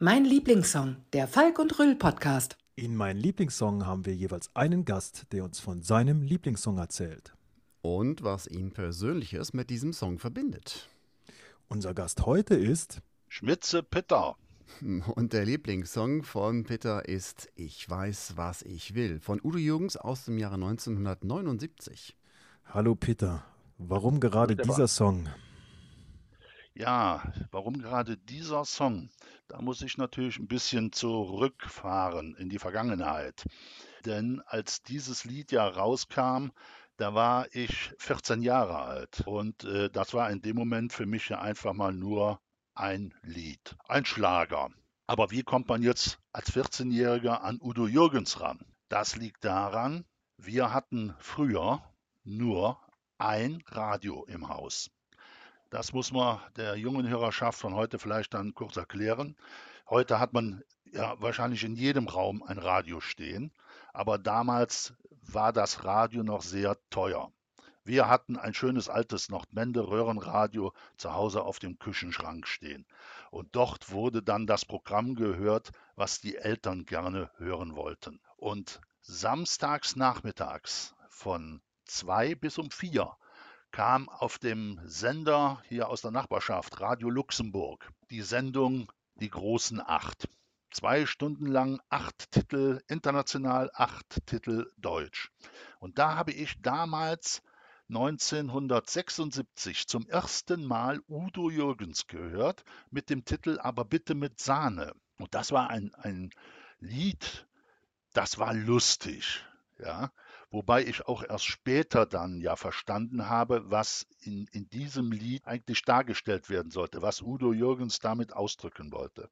Mein Lieblingssong, der Falk und Rüll Podcast. In meinen Lieblingssong haben wir jeweils einen Gast, der uns von seinem Lieblingssong erzählt. Und was ihn Persönliches mit diesem Song verbindet. Unser Gast heute ist Schmitze Pitter. Und der Lieblingssong von Peter ist Ich weiß, was ich will von Udo Jürgens aus dem Jahre 1979. Hallo Peter. Warum gerade dieser Song? Ja, warum gerade dieser Song? Da muss ich natürlich ein bisschen zurückfahren in die Vergangenheit. Denn als dieses Lied ja rauskam, da war ich 14 Jahre alt. Und äh, das war in dem Moment für mich ja einfach mal nur ein Lied, ein Schlager. Aber wie kommt man jetzt als 14-Jähriger an Udo Jürgens ran? Das liegt daran, wir hatten früher nur ein Radio im Haus. Das muss man der jungen Hörerschaft von heute vielleicht dann kurz erklären. Heute hat man ja wahrscheinlich in jedem Raum ein Radio stehen, aber damals war das Radio noch sehr teuer. Wir hatten ein schönes altes Nordmende Röhrenradio zu Hause auf dem Küchenschrank stehen. Und dort wurde dann das Programm gehört, was die Eltern gerne hören wollten. Und samstags nachmittags von zwei bis um vier kam auf dem Sender hier aus der Nachbarschaft, Radio Luxemburg, die Sendung Die großen Acht. Zwei Stunden lang acht Titel international, acht Titel deutsch. Und da habe ich damals 1976 zum ersten Mal Udo Jürgens gehört mit dem Titel Aber bitte mit Sahne. Und das war ein, ein Lied, das war lustig. Ja, wobei ich auch erst später dann ja verstanden habe, was in, in diesem Lied eigentlich dargestellt werden sollte, was Udo Jürgens damit ausdrücken wollte.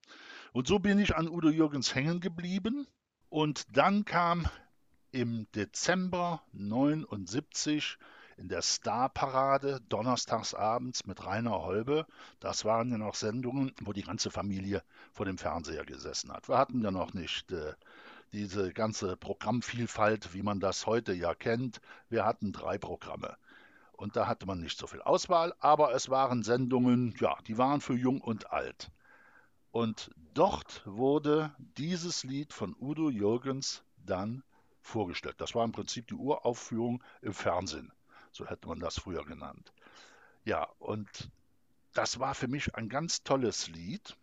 Und so bin ich an Udo Jürgens hängen geblieben und dann kam im Dezember 79 in der Starparade donnerstags abends mit Rainer Holbe. Das waren ja noch Sendungen, wo die ganze Familie vor dem Fernseher gesessen hat. Wir hatten ja noch nicht äh, diese ganze Programmvielfalt, wie man das heute ja kennt. Wir hatten drei Programme. Und da hatte man nicht so viel Auswahl, aber es waren Sendungen, ja, die waren für jung und alt. Und dort wurde dieses Lied von Udo Jürgens dann vorgestellt. Das war im Prinzip die Uraufführung im Fernsehen. So hätte man das früher genannt. Ja, und das war für mich ein ganz tolles Lied.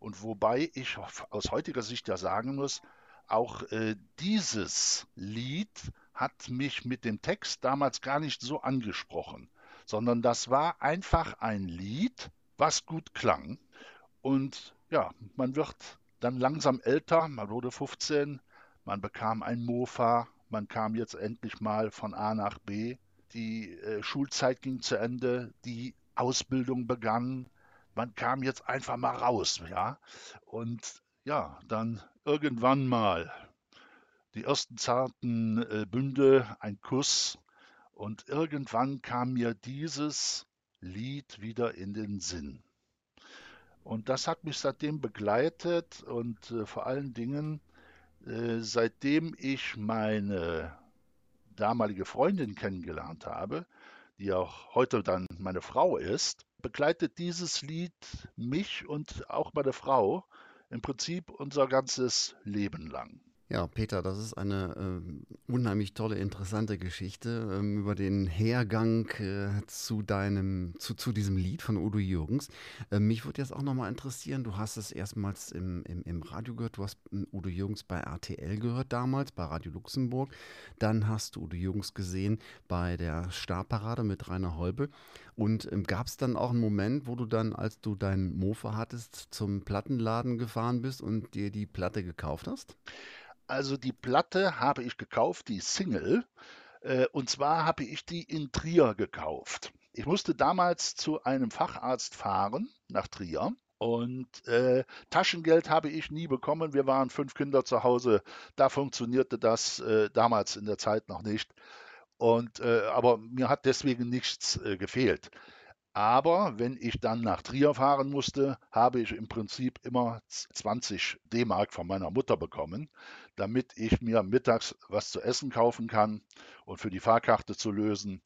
Und wobei ich aus heutiger Sicht ja sagen muss, auch äh, dieses Lied hat mich mit dem Text damals gar nicht so angesprochen, sondern das war einfach ein Lied, was gut klang. Und ja, man wird dann langsam älter, man wurde 15, man bekam ein Mofa, man kam jetzt endlich mal von A nach B. Die äh, Schulzeit ging zu Ende, die Ausbildung begann. Man kam jetzt einfach mal raus, ja. Und ja, dann irgendwann mal die ersten zarten äh, Bünde, ein Kuss. Und irgendwann kam mir dieses Lied wieder in den Sinn. Und das hat mich seitdem begleitet und äh, vor allen Dingen, äh, seitdem ich meine damalige Freundin kennengelernt habe, die auch heute dann meine Frau ist, begleitet dieses Lied mich und auch meine Frau im Prinzip unser ganzes Leben lang. Ja, Peter, das ist eine ähm, unheimlich tolle, interessante Geschichte ähm, über den Hergang äh, zu deinem, zu, zu diesem Lied von Udo Jürgens. Ähm, mich würde jetzt auch nochmal interessieren, du hast es erstmals im, im, im Radio gehört, du hast ähm, Udo Jürgens bei RTL gehört damals, bei Radio Luxemburg. Dann hast du Udo Jürgens gesehen bei der Starparade mit Rainer Holbe. Und ähm, gab es dann auch einen Moment, wo du dann, als du deinen Mofa hattest, zum Plattenladen gefahren bist und dir die Platte gekauft hast? Also die Platte habe ich gekauft, die Single. Äh, und zwar habe ich die in Trier gekauft. Ich musste damals zu einem Facharzt fahren nach Trier. Und äh, Taschengeld habe ich nie bekommen. Wir waren fünf Kinder zu Hause. Da funktionierte das äh, damals in der Zeit noch nicht. Und, äh, aber mir hat deswegen nichts äh, gefehlt. Aber wenn ich dann nach Trier fahren musste, habe ich im Prinzip immer 20 D-Mark von meiner Mutter bekommen, damit ich mir mittags was zu essen kaufen kann und für die Fahrkarte zu lösen.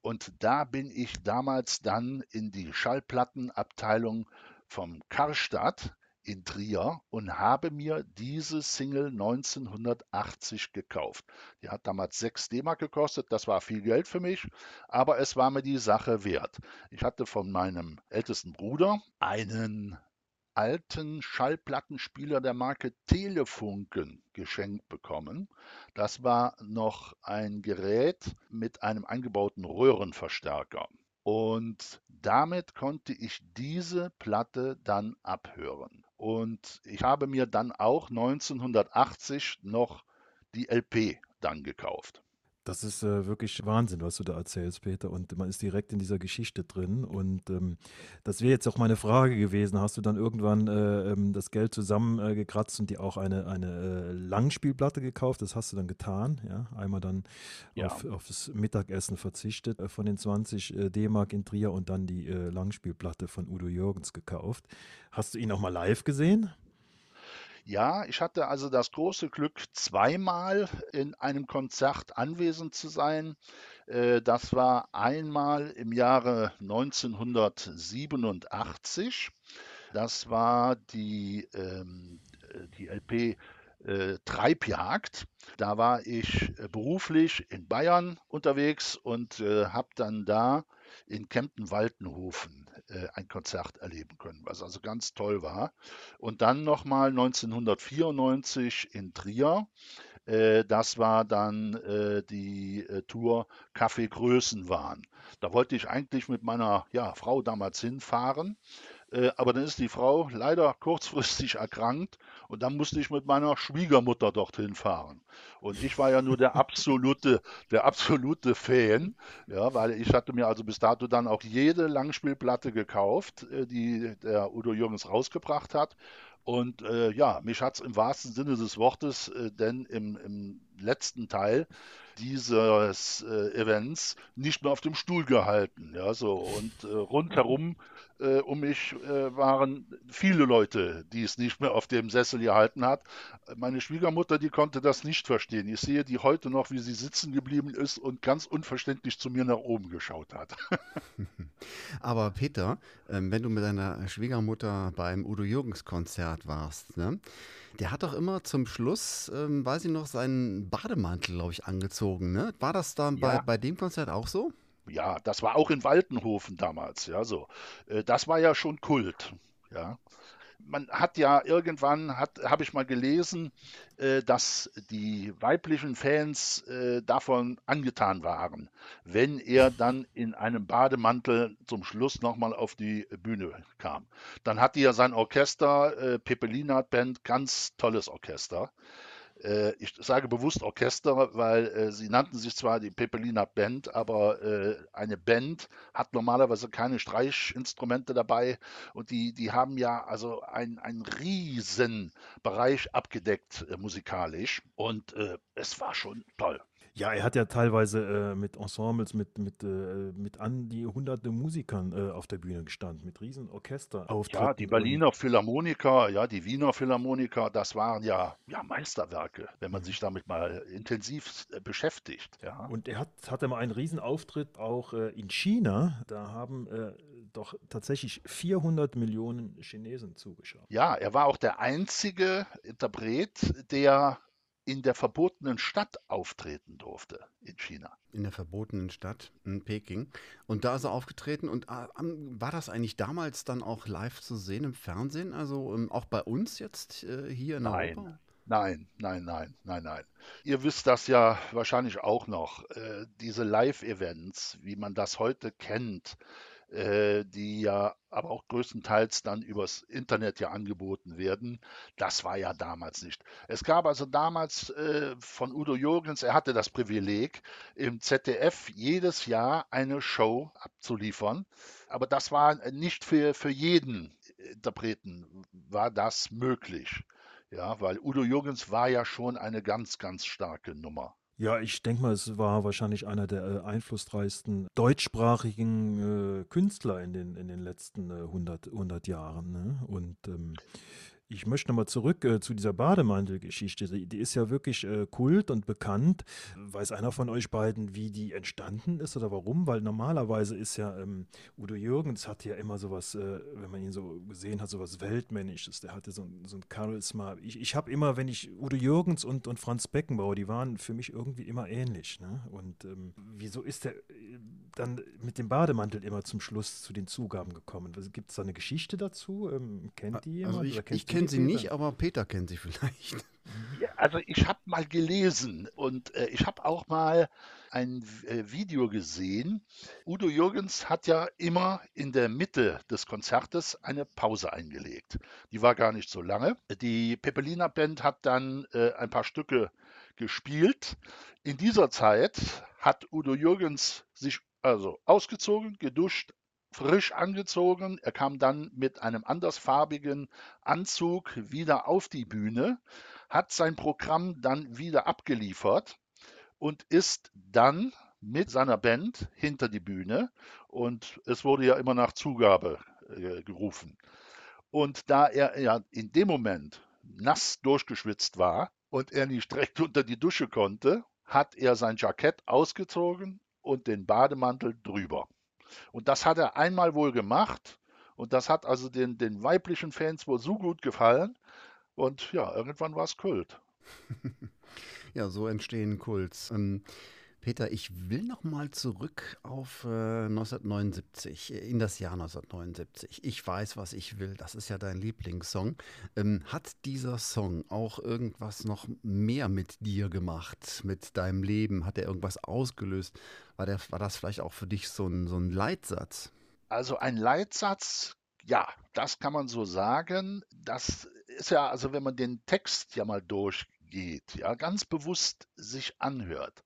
Und da bin ich damals dann in die Schallplattenabteilung vom Karstadt in Trier und habe mir diese Single 1980 gekauft. Die hat damals 6 D-Mark gekostet, das war viel Geld für mich, aber es war mir die Sache wert. Ich hatte von meinem ältesten Bruder einen alten Schallplattenspieler der Marke Telefunken geschenkt bekommen. Das war noch ein Gerät mit einem eingebauten Röhrenverstärker. Und damit konnte ich diese Platte dann abhören. Und ich habe mir dann auch 1980 noch die LP dann gekauft. Das ist äh, wirklich Wahnsinn, was du da erzählst, Peter. Und man ist direkt in dieser Geschichte drin. Und ähm, das wäre jetzt auch meine Frage gewesen. Hast du dann irgendwann äh, ähm, das Geld zusammengekratzt äh, und dir auch eine, eine äh, Langspielplatte gekauft? Das hast du dann getan. Ja? Einmal dann ja. auf, auf, das Mittagessen verzichtet äh, von den 20 äh, D-Mark in Trier und dann die Langspielplatte von Udo Jürgens gekauft. Hast du ihn auch mal live gesehen? Ja, ich hatte also das große Glück, zweimal in einem Konzert anwesend zu sein. Äh, das war einmal im Jahre 1987. Das war die, ähm, äh, die LP äh, Treibjagd. Da war ich äh, beruflich in Bayern unterwegs und habe dann da in Kempten-Waltenhofen äh, ein Konzert erleben können, was also ganz toll war. Und dann nochmal 1994 in Trier. Äh, das war dann äh, die äh, Tour Café Größenwahn. Da wollte ich eigentlich mit meiner ja, Frau damals hinfahren. Äh, aber dann ist die Frau leider kurzfristig erkrankt und dann musste ich mit meiner Schwiegermutter dorthin fahren. Und ich war ja nur der absolute, der absolute Fan, ja, weil ich hatte mir also bis dato dann auch jede Langspielplatte gekauft, äh, die der Udo Jürgens rausgebracht hat. Und äh, ja, mich hat es im wahrsten Sinne des Wortes, äh, denn im, im letzten Teil dieses äh, Events nicht mehr auf dem Stuhl gehalten. Ja, so. Und äh, rundherum äh, um mich äh, waren viele Leute, die es nicht mehr auf dem Sessel gehalten hat. Meine Schwiegermutter, die konnte das nicht verstehen. Ich sehe die heute noch, wie sie sitzen geblieben ist und ganz unverständlich zu mir nach oben geschaut hat. Aber Peter, ähm, wenn du mit deiner Schwiegermutter beim Udo Jürgens Konzert warst, ne? Der hat doch immer zum Schluss, ähm, weiß ich noch, seinen Bademantel, glaube ich, angezogen. Ne? War das dann ja. bei, bei dem Konzert auch so? ja, das war auch in Waltenhofen damals, ja, so. Äh, das war ja schon Kult, ja. Man hat ja irgendwann, habe ich mal gelesen, äh, dass die weiblichen Fans äh, davon angetan waren, wenn er dann in einem Bademantel zum Schluss nochmal auf die Bühne kam. Dann hatte er sein Orchester, Pepelina Band, ganz tolles Orchester. Äh, ich sage bewusst Orchester, weil äh, sie nannten sich zwar die Pepelina Band, aber äh, eine Band hat normalerweise keine Streichinstrumente dabei und die, die haben ja also einen riesen Bereich abgedeckt musikalisch und es war schon toll. Ja, er hat ja teilweise äh, mit Ensembles, mit, mit, äh, mit an die hunderte Musikern äh, auf der Bühne gestanden, mit riesen Orchester. Ja, die Berliner Philharmoniker, ja, die Wiener Philharmoniker, das waren ja, ja Meisterwerke, wenn man mhm. sich damit mal intensiv äh, beschäftigt. Ja. Und er hat, hatte mal einen riesen Auftritt auch äh, in China. Da haben äh, doch tatsächlich 400 Millionen Chinesen zugeschaut. Ja, er war auch der einzige Interpret, der in der verbotenen Stadt auftreten durfte in China. In der verbotenen Stadt in Peking. Und da ist er aufgetreten. Und äh, war das eigentlich damals dann auch live zu sehen im Fernsehen? Also ähm, auch bei uns jetzt äh, hier in nein. Europa? Nein, nein, nein, nein, nein. Ihr wisst das ja wahrscheinlich auch noch. Äh, diese Live-Events, wie man das heute kennt, äh, die ja aber auch größtenteils dann übers Internet ja angeboten werden. Das war ja damals nicht. Es gab also damals äh, von Udo Jürgens, er hatte das Privileg, im ZDF jedes Jahr eine Show abzuliefern. Aber das war nicht für, für jeden Interpreten war das möglich. Ja, weil Udo Jürgens war ja schon eine ganz, ganz starke Nummer. Ja, ich denke mal, es war wahrscheinlich einer der äh, einflussreichsten deutschsprachigen äh, Künstler in den, in den letzten äh, 100, 100 Jahren. Ne? Und ähm, ich möchte nochmal zurück äh, zu dieser Bademantelgeschichte. Die, die ist ja wirklich äh, kult und bekannt. Weiß einer von euch beiden, wie die entstanden ist oder warum? Weil normalerweise ist ja ähm, Udo Jürgens hat ja immer sowas, äh, wenn man ihn so gesehen hat, sowas Weltmännisches. Der hatte so, so ein Charisma. Ich, ich habe immer, wenn ich Udo Jürgens und, und Franz Beckenbauer, die waren für mich irgendwie immer ähnlich. Ne? Und ähm, wieso ist der äh, dann mit dem Bademantel immer zum Schluss zu den Zugaben gekommen? Gibt es da eine Geschichte dazu? Ähm, kennt die also jemand? Also ich, ich kenne sie nicht, aber Peter kennt sie vielleicht. Ja, also ich habe mal gelesen und äh, ich habe auch mal ein äh, Video gesehen. Udo Jürgens hat ja immer in der Mitte des Konzertes eine Pause eingelegt. Die war gar nicht so lange. Die Pepelina Band hat dann äh, ein paar Stücke gespielt. In dieser Zeit hat Udo Jürgens sich also ausgezogen, geduscht, frisch angezogen. Er kam dann mit einem andersfarbigen Anzug wieder auf die Bühne, hat sein Programm dann wieder abgeliefert und ist dann mit seiner Band hinter die Bühne und es wurde ja immer nach Zugabe äh, gerufen. Und da er ja in dem Moment nass durchgeschwitzt war und er nicht direkt unter die Dusche konnte, hat er sein Jackett ausgezogen und den Bademantel drüber. Und das hat er einmal wohl gemacht. Und das hat also den, den weiblichen Fans wohl so gut gefallen. Und ja, irgendwann war es Kult. ja, so entstehen Kults. Ähm, Peter, ich will noch mal zurück auf äh, 1979, in das Jahr 1979. Ich weiß, was ich will. Das ist ja dein Lieblingssong. Ähm, hat dieser Song auch irgendwas noch mehr mit dir gemacht, mit deinem Leben? Hat er irgendwas ausgelöst? War, der, war das vielleicht auch für dich so ein, so ein Leitsatz? Also ein Leitsatz, ja, das kann man so sagen. Das ist ja, also wenn man den Text ja mal durchgeht, ja, ganz bewusst sich anhört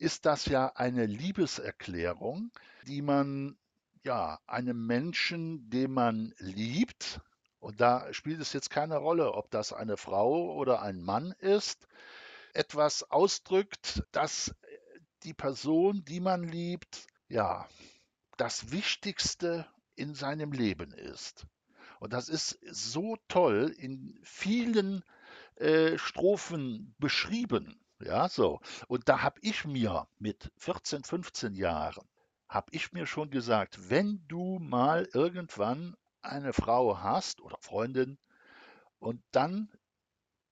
ist das ja eine Liebeserklärung, die man ja einem Menschen, den man liebt, und da spielt es jetzt keine Rolle, ob das eine Frau oder ein Mann ist, etwas ausdrückt, dass die Person, die man liebt, ja, das Wichtigste in seinem Leben ist. Und das ist so toll in vielen äh, Strophen beschrieben. Ja, so. Und da habe ich mir mit 14, 15 Jahren, habe ich mir schon gesagt, wenn du mal irgendwann eine Frau hast oder Freundin und dann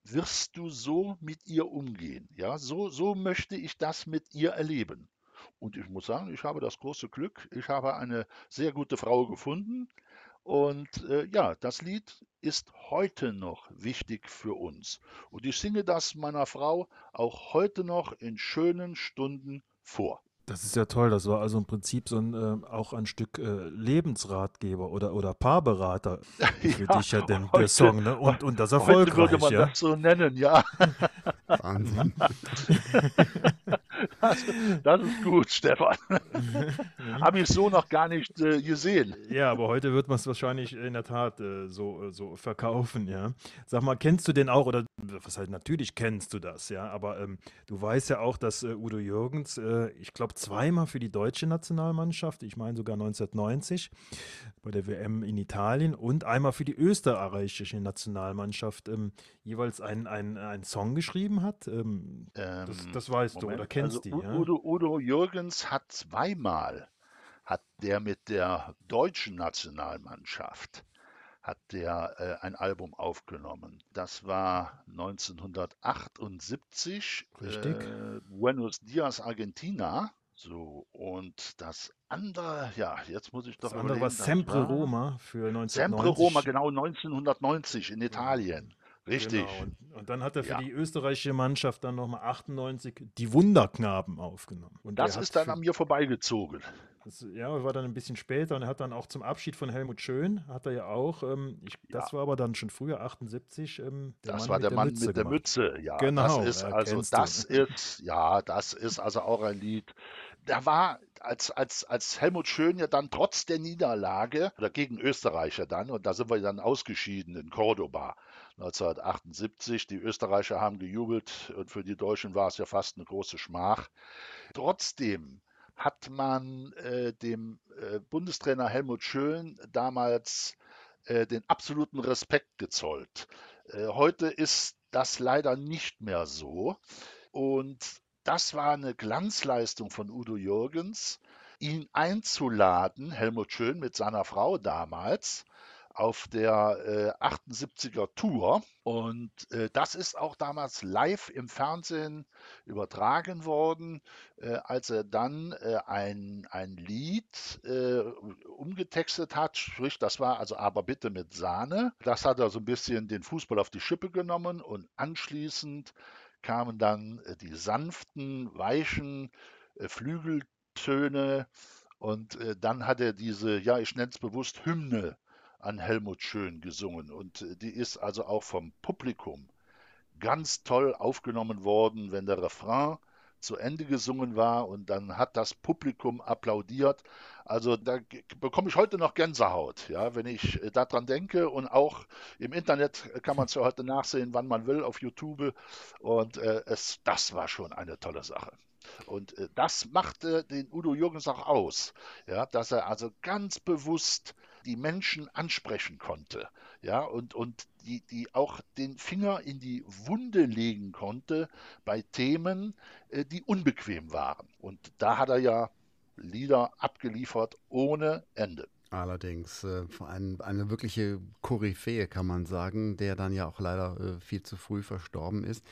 wirst du so mit ihr umgehen. Ja, so, so möchte ich das mit ihr erleben. Und ich muss sagen, ich habe das große Glück, ich habe eine sehr gute Frau gefunden, und äh, ja, das Lied ist heute noch wichtig für uns. Und ich singe das meiner Frau auch heute noch in schönen Stunden vor. Das ist ja toll. Das war also im Prinzip so ein, äh, auch ein Stück äh, Lebensratgeber oder, oder Paarberater für ja, dich ja denn, heute, der Song. Ne? Und, und das erfolgreich. Heute würde man ja? das so nennen, ja. Wahnsinn. Das, das, ist gut, Stefan. Habe ich so noch gar nicht äh, gesehen. Ja, aber heute wird man es wahrscheinlich in der Tat äh, so, äh, so verkaufen, ja. Sag mal, kennst du den auch, oder was halt natürlich kennst du das, ja, aber ähm, du weißt ja auch, dass äh, Udo Jürgens, äh, ich glaube, zweimal für die deutsche Nationalmannschaft, ich meine sogar 1990 bei der WM in Italien und einmal für die österreichische Nationalmannschaft ähm, jeweils einen ein Song geschrieben hat. Ähm, ähm, das, das, weißt Moment, du oder kennst also, die. Ja? Udo, Udo Jürgens hat zweimal hat der mit der deutschen Nationalmannschaft hat der äh, ein Album aufgenommen. Das war 1978. Richtig. Äh, Buenos Dias, Argentina. So, und das andere, ja, jetzt muss ich doch Das andere war Sempre Roma für 1990. Sempre Roma, genau 1990 in Italien. Richtig. Genau. Und, und, dann hat er für ja. die österreichische Mannschaft dann nochmal 98 die Wunderknaben aufgenommen. Und das ist dann an mir vorbeigezogen. Das, ja, war dann ein bisschen später und er hat dann auch zum Abschied von Helmut Schön, hat er ja auch, ähm, ich, das ja. war aber dann schon früher, 78. Ähm, das Mann war der, der Mann Mütze mit der gemacht. Mütze, ja. Genau. Das ist also, das du. ist, ja, das ist also auch ein Lied. Da war, als, als, als Helmut Schön ja dann trotz der Niederlage, oder gegen Österreicher dann, und da sind wir dann ausgeschieden in Cordoba, 1978. Die Österreicher haben gejubelt und für die Deutschen war es ja fast eine große Schmach. Trotzdem hat man äh, dem äh, Bundestrainer Helmut Schön damals äh, den absoluten Respekt gezollt. Äh, heute ist das leider nicht mehr so. Und das war eine Glanzleistung von Udo Jürgens, ihn einzuladen, Helmut Schön mit seiner Frau damals, auf der äh, 78er Tour. Und äh, das ist auch damals live im Fernsehen übertragen worden, äh, als er dann äh, ein, ein Lied äh, umgetextet hat. Sprich, das war also aber bitte mit Sahne. Das hat er so ein bisschen den Fußball auf die Schippe genommen und anschließend kamen dann äh, die sanften, weichen Flügeltöne. Und dann hat er diese, ja, ich nenne es bewusst Hymne an Helmut Schön gesungen und äh, die ist also auch vom Publikum ganz toll aufgenommen worden, wenn der Refrain zu Ende gesungen war und dann hat das Publikum applaudiert. Also da bekomme ich heute noch Gänsehaut, ja, wenn ich äh, daran denke und auch im Internet kann man es ja heute nachsehen, wann man will auf YouTube und äh, es, das war schon eine tolle Sache. Und äh, das machte den Udo Jürgens auch aus, ja, dass er also ganz bewusst die Menschen ansprechen konnte, ja, und, und die, die auch den Finger in die Wunde legen konnte bei Themen, äh, die unbequem waren. Und da hat er ja Lieder abgeliefert ohne Ende. Allerdings, äh, ein, eine wirkliche Koryphäe kann man sagen, der dann ja auch leider äh, viel zu früh verstorben ist.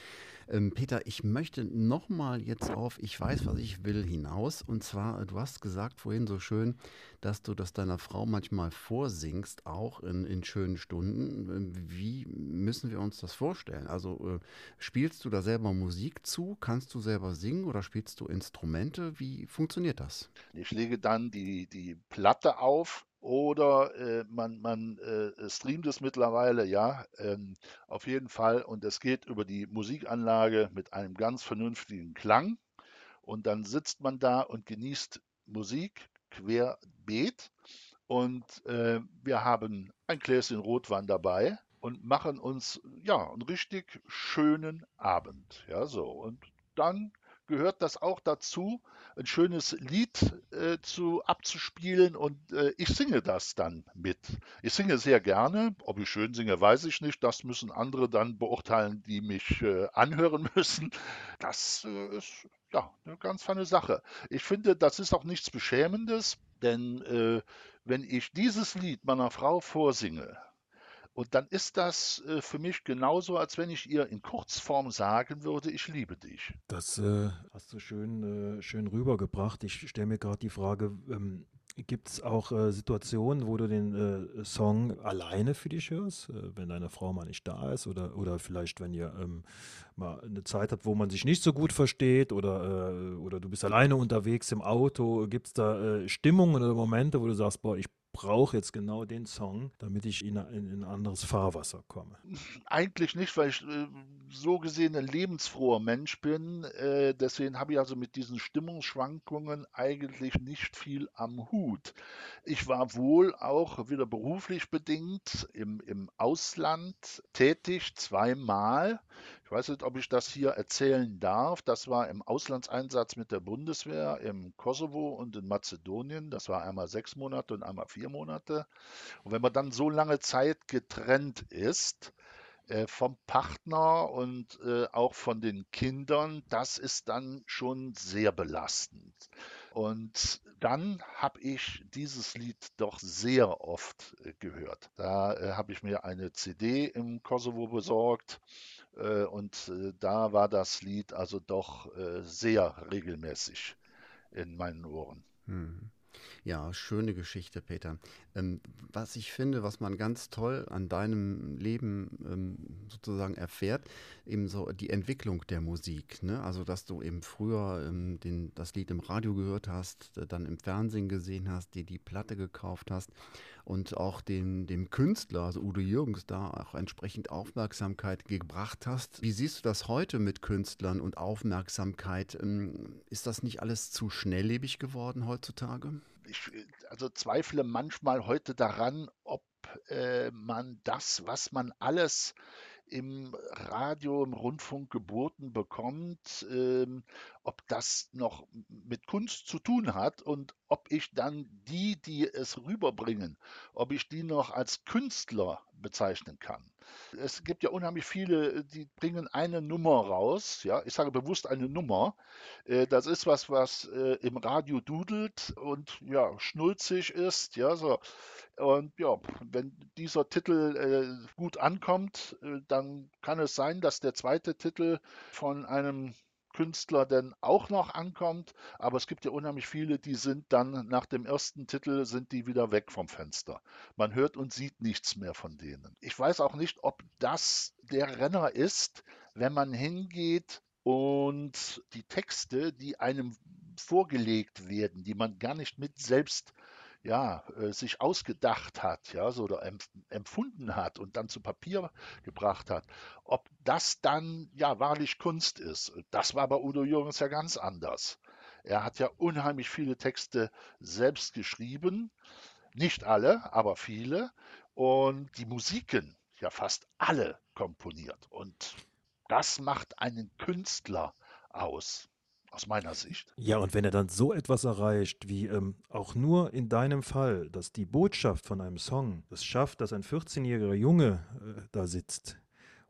Ähm, Peter, ich möchte nochmal jetzt auf Ich weiß, was ich will hinaus. Und zwar, du hast gesagt vorhin so schön, dass du das deiner Frau manchmal vorsingst, auch in, in schönen Stunden. Ähm, wie müssen wir uns das vorstellen? Also äh, spielst du da selber Musik zu? Kannst du selber singen oder spielst du Instrumente? Wie funktioniert das? Ich lege dann die, die Platte auf oder äh, man, man äh, streamt es mittlerweile, ja, ähm, auf jeden Fall. Und es geht über die Musikanlage mit einem ganz vernünftigen Klang. Und dann sitzt man da und genießt Musik querbeet. Und äh, wir haben ein Gläschen Rotwein dabei und machen uns ja einen richtig schönen Abend. Ja, so. Und dann gehört das auch dazu, ein schönes Lied äh, zu, abzuspielen und äh, ich singe das dann mit. Ich singe sehr gerne. Ob ich schön singe, weiß ich nicht. Das müssen andere dann beurteilen, die mich äh, anhören müssen. Das äh, ist ja eine ganz feine Sache. Ich finde, das ist auch nichts Beschämendes, denn äh, wenn ich dieses Lied meiner Frau vorsinge, und dann ist das äh, für mich genauso, als wenn ich ihr in Kurzform sagen würde, ich liebe dich. Das äh, hast du schön, äh, schön rübergebracht. Ich stelle mir gerade die Frage, ähm, Gibt es auch äh, Situationen, wo du den äh, Song alleine für dich hörst, äh, wenn deine Frau mal nicht da ist oder, oder vielleicht, wenn ihr ähm, mal eine Zeit habt, wo man sich nicht so gut versteht oder, oder du bist alleine unterwegs im Auto? Gibt es da Stimmungen oder Momente, wo du sagst, boah, ich brauche jetzt genau den Song, damit ich in, in, in, ein anderes Fahrwasser komme? Eigentlich nicht, weil ich äh, so gesehen ein lebensfroher Mensch bin. Äh, deswegen habe ich also mit diesen Stimmungsschwankungen eigentlich nicht viel am Hut. Ich war wohl auch wieder beruflich bedingt im, im Ausland tätig, zweimal. Ich weiß nicht, ob ich das hier erzählen darf. Das war im Auslandseinsatz mit der Bundeswehr im Kosovo und in Mazedonien. Das war einmal sechs Monate und einmal vier Monate. Und wenn man dann so lange Zeit getrennt ist, äh, vom Partner und äh, auch von den Kindern, das ist dann schon sehr belastend. Und dann habe ich dieses Lied doch sehr oft äh, gehört. Da äh, habe ich mir eine CD im Kosovo besorgt und äh, da war das Lied also doch äh, sehr regelmäßig in meinen Ohren. Hm. Ja, schöne Geschichte, Peter. Ähm, was ich finde, was man ganz toll an deinem Leben ähm, sozusagen erfährt, eben so die Entwicklung der Musik. Ne? Also, dass du eben früher ähm, den, das Lied im Radio gehört hast, dann im Fernsehen gesehen hast, dir die Platte gekauft hast und auch dem, dem Künstler, also Udo Jürgens, da auch entsprechend Aufmerksamkeit gebracht hast. Wie siehst du das heute mit Künstlern und Aufmerksamkeit? Ähm, ist das nicht alles zu schnelllebig geworden heutzutage? Ich also zweifle manchmal heute daran, ob äh, man das, was man alles im Radio, im Rundfunk geboten bekommt, ähm, ob das noch mit Kunst zu tun hat und ob ich dann die, die es rüberbringen, ob ich die noch als Künstler bezeichnen kann. Es gibt ja unheimlich viele, die bringen eine Nummer raus. Ja, ich sage bewusst eine Nummer. Äh, das ist was, was äh, im Radio dudelt und ja, schnulzig ist. Ja, so. Und ja, wenn dieser Titel äh, gut ankommt, dann kann es sein, dass der zweite Titel von einem Künstler denn auch noch ankommt. Aber es gibt ja unheimlich viele, die sind dann nach dem ersten Titel sind die wieder weg vom Fenster. Man hört und sieht nichts mehr von denen. Ich weiß auch nicht, ob das der Renner ist, wenn man hingeht und die Texte, die einem vorgelegt werden, die man gar nicht mit selbst ja, äh, sich ausgedacht hat, ja, so oder empfunden hat und dann zu Papier gebracht hat, ob das dann ja wahrlich Kunst ist. Das war bei Udo Jürgens ja ganz anders. Er hat ja unheimlich viele Texte selbst geschrieben, nicht alle, aber viele und die Musiken ja fast alle komponiert und das macht einen Künstler aus aus meiner Sicht. Ja, und wenn er dann so etwas erreicht, wie ähm, auch nur in deinem Fall, dass die Botschaft von einem Song es schafft, dass ein 14-jähriger Junge äh, da sitzt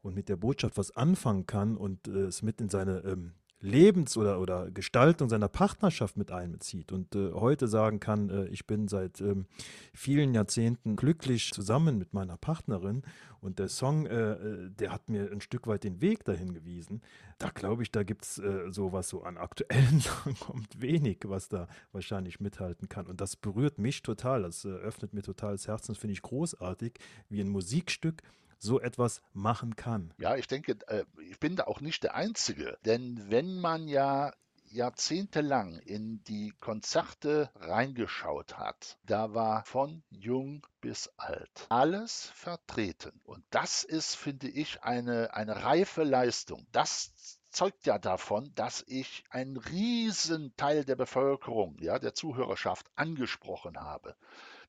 und mit der Botschaft was anfangen kann und äh, es mit in seine ähm, Lebens- oder, oder Gestaltung seiner Partnerschaft mit einbezieht und äh, heute sagen kann, äh, ich bin seit ähm, vielen Jahrzehnten glücklich zusammen mit meiner Partnerin und der Song, äh, äh der hat mir ein Stück weit den Weg dahin gewiesen. Da glaube ich, da gibt es äh, so was so an aktuellen Sachen kommt wenig, was da wahrscheinlich mithalten kann. Und das berührt mich total, das äh, öffnet mir total das Herz und finde ich großartig, wie ein Musikstück so etwas machen kann. Ja, ich denke, äh, ich bin da auch nicht der Einzige. Denn wenn man ja jahrzehntelang in die Konzerte reingeschaut hat, da war von jung bis alt alles vertreten. Und das ist, finde ich, eine, eine reife Leistung. Das zeugt ja davon, dass ich einen riesen Teil der Bevölkerung, ja, der Zuhörerschaft angesprochen habe.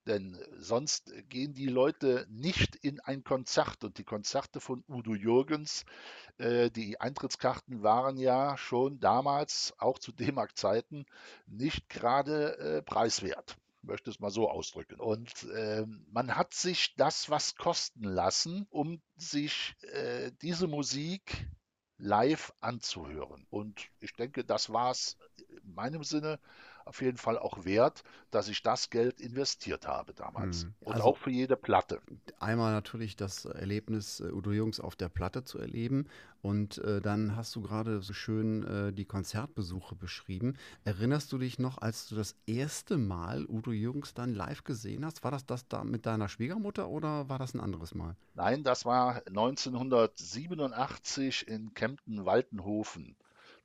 Denn sonst gehen die Leute nicht in ein Konzert. Und die Konzerte von Udo Jürgens, äh, die Eintrittskarten waren ja schon damals, auch zu D-Mark-Zeiten, nicht gerade äh, preiswert möchte es mal so ausdrücken. Und äh, man hat sich das was kosten lassen, um sich äh, diese Musik live anzuhören. Und ich denke, das war es in meinem Sinne auf jeden Fall auch wert, dass ich das Geld investiert habe damals. Mhm. Und also auch für jede Platte. Einmal natürlich das Erlebnis, äh, Udo Jungs auf der Platte zu erleben. Und äh, dann hast du gerade so schön äh, die Konzertbesuche beschrieben. Erinnerst du dich noch, als du das erste Mal Udo Jürgens dann live gesehen hast? War das das da mit deiner Schwiegermutter oder war das ein anderes Mal? Nein, das war 1987 in Kempten-Waltenhofen.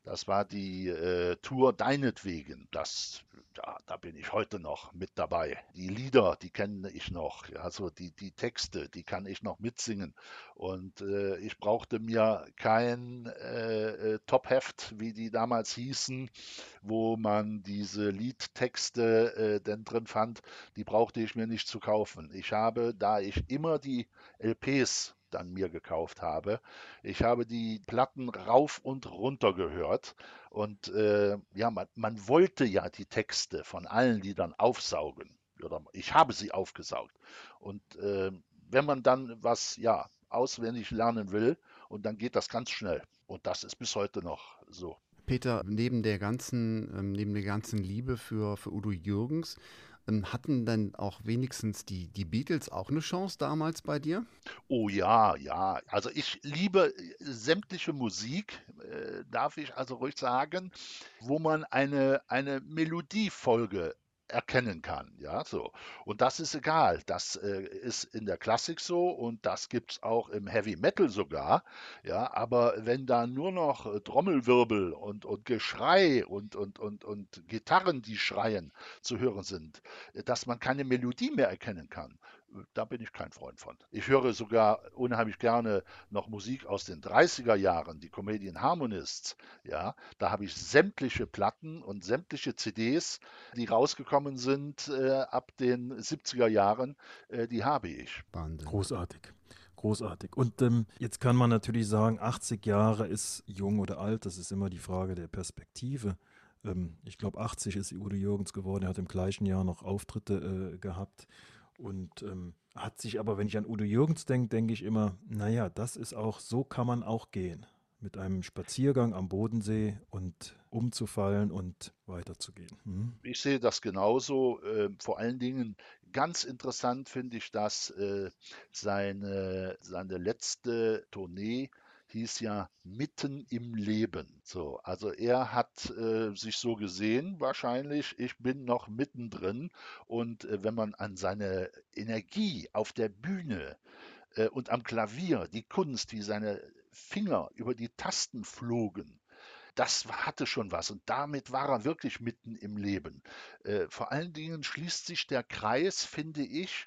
Das war die äh, Tour Deinetwegen. Das, ja, da bin ich heute noch mit dabei. Die Lieder, die kenne ich noch. Also die, die Texte, die kann ich noch mitsingen. Und äh, ich brauchte mir kein äh, äh Top-Heft, wie die damals hießen, wo man diese Liedtexte äh, denn drin fand. Die brauchte ich mir nicht zu kaufen. Ich habe, da ich immer die LPs dann mir gekauft habe. Ich habe die Platten rauf und runter gehört und äh, ja, man, man wollte ja die Texte von allen Liedern aufsaugen. Oder ich habe sie aufgesaugt. Und äh, wenn man dann was ja auswendig lernen will, und dann geht das ganz schnell. Und das ist bis heute noch so. Peter, neben der ganzen, ähm, neben der ganzen Liebe für, für Udo Jürgens, hatten dann auch wenigstens die, die Beatles auch eine Chance damals bei dir? Oh ja, ja. Also ich liebe äh, sämtliche Musik, äh, darf ich also ruhig sagen, wo man eine, eine Melodiefolge erkennen kann. Ja, so. Und das ist egal. Das äh, ist in der Klassik so und das gibt es auch im Heavy Metal sogar. Ja, aber wenn da nur noch äh, Trommelwirbel und, und Geschrei und, und, und, und Gitarren, die schreien, zu hören sind, äh, dass man keine Melodie mehr erkennen kann, da bin ich kein Freund von. Ich höre sogar unheimlich gerne noch Musik aus den 30er Jahren, die Comedian Harmonists. Ja, da habe ich sämtliche Platten und sämtliche CDs, die rausgekommen sind äh, ab den 70er Jahren, äh, die habe ich. Wahnsinn. Großartig. Großartig. Und ähm, jetzt kann man natürlich sagen, 80 Jahre ist jung oder alt, das ist immer die Frage der Perspektive. Ähm, ich glaube, 80 ist Udo Jürgens geworden, er hat im gleichen Jahr noch Auftritte äh, gehabt. Und ähm, hat sich aber, wenn ich an Udo Jürgens denke, denke ich immer, naja, das ist auch, so kann man auch gehen. Mit einem Spaziergang am Bodensee und umzufallen und weiterzugehen. Hm? Ich sehe das genauso. Äh, vor allen Dingen ganz interessant finde ich, dass äh, seine, seine letzte Tournee hieß ja mitten im Leben. So, also er hat äh, sich so gesehen, wahrscheinlich, ich bin noch mittendrin. Und äh, wenn man an seine Energie auf der Bühne äh, und am Klavier, die Kunst, wie seine Finger über die Tasten flogen, das hatte schon was und damit war er wirklich mitten im Leben. Äh, vor allen Dingen schließt sich der Kreis, finde ich,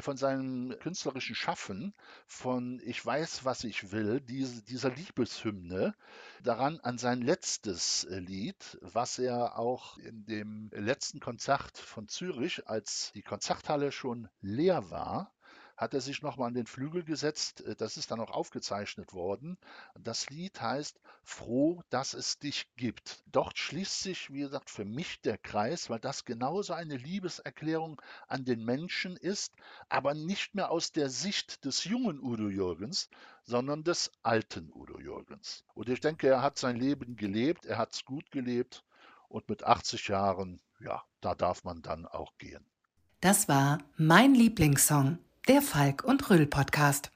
von seinem künstlerischen Schaffen, von Ich weiß, was ich will, diese, dieser Liebeshymne, daran an sein letztes äh, Lied, was er auch in dem letzten Konzert von Zürich, als die Konzerthalle schon leer war, hat er sich nochmal an den Flügel gesetzt. Äh, das ist dann auch aufgezeichnet worden. Das Lied heißt Froh, dass es dich gibt. Dort schließt sich, wie gesagt, für mich der Kreis, weil das genauso eine Liebeserklärung an den Menschen ist, aber nicht mehr aus der Sicht des jungen Udo Jürgens, sondern des alten Udo Jürgens. Und ich denke, er hat sein Leben gelebt, er hat es gut gelebt und mit 80 Jahren, ja, da darf man dann auch gehen. Das war mein Lieblingssong Der Falk und Rüll Podcast.